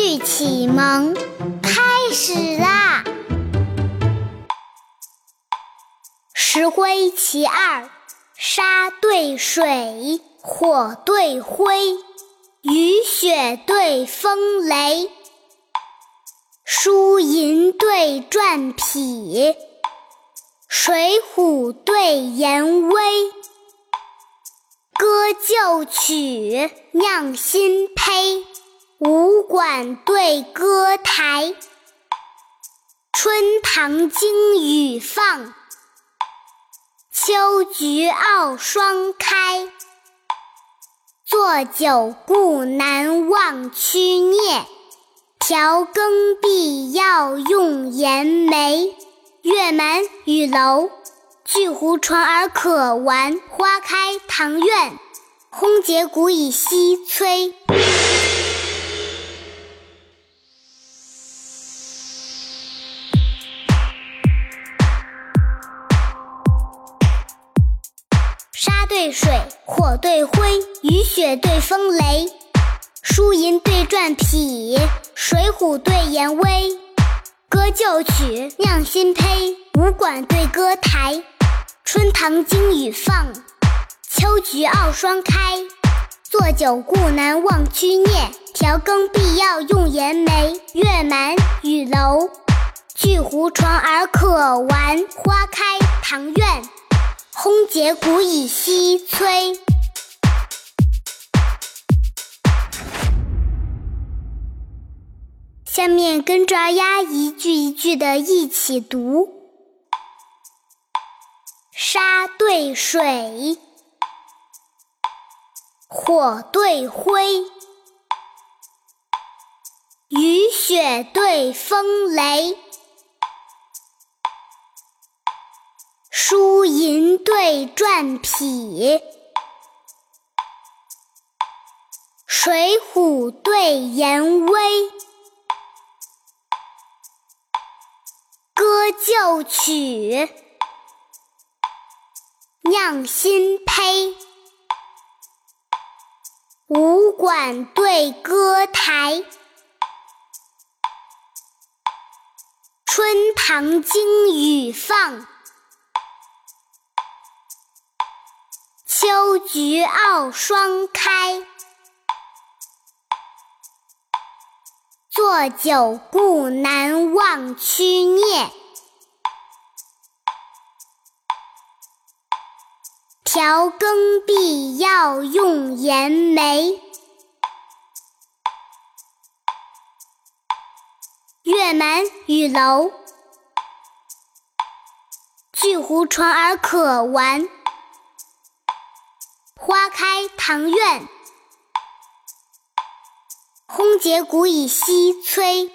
律启蒙开始啦！石灰其二：沙对水，火对灰，雨雪对风雷，输赢对篆匹，水浒对颜威。歌旧曲，酿新醅。管对歌台，春堂惊雨放，秋菊傲霜开。作酒故难忘屈孽，调羹必要用盐梅。月满雨楼，巨湖传而可玩。花开唐苑，轰节鼓以西催。对水，火对灰，雨雪对风雷，书银对篆匹，水浒对严威。歌旧曲，酿新醅，武馆对歌台，春堂惊雨放，秋菊傲霜开。作酒故难忘曲孽，调羹必要用盐梅。月满雨楼，巨壶传而可玩。花开堂院。轰节鼓以西催。下面跟着二丫一句一句的一起读：沙对水，火对灰，雨雪对风雷。对篆匹，水浒对颜威。歌旧曲，酿新醅。武馆对歌台，春堂惊雨放。秋菊傲霜开，坐酒故难忘曲孽，调羹必要用盐梅。月满雨楼，巨湖传而可玩。花开堂院，轰节鼓以西催。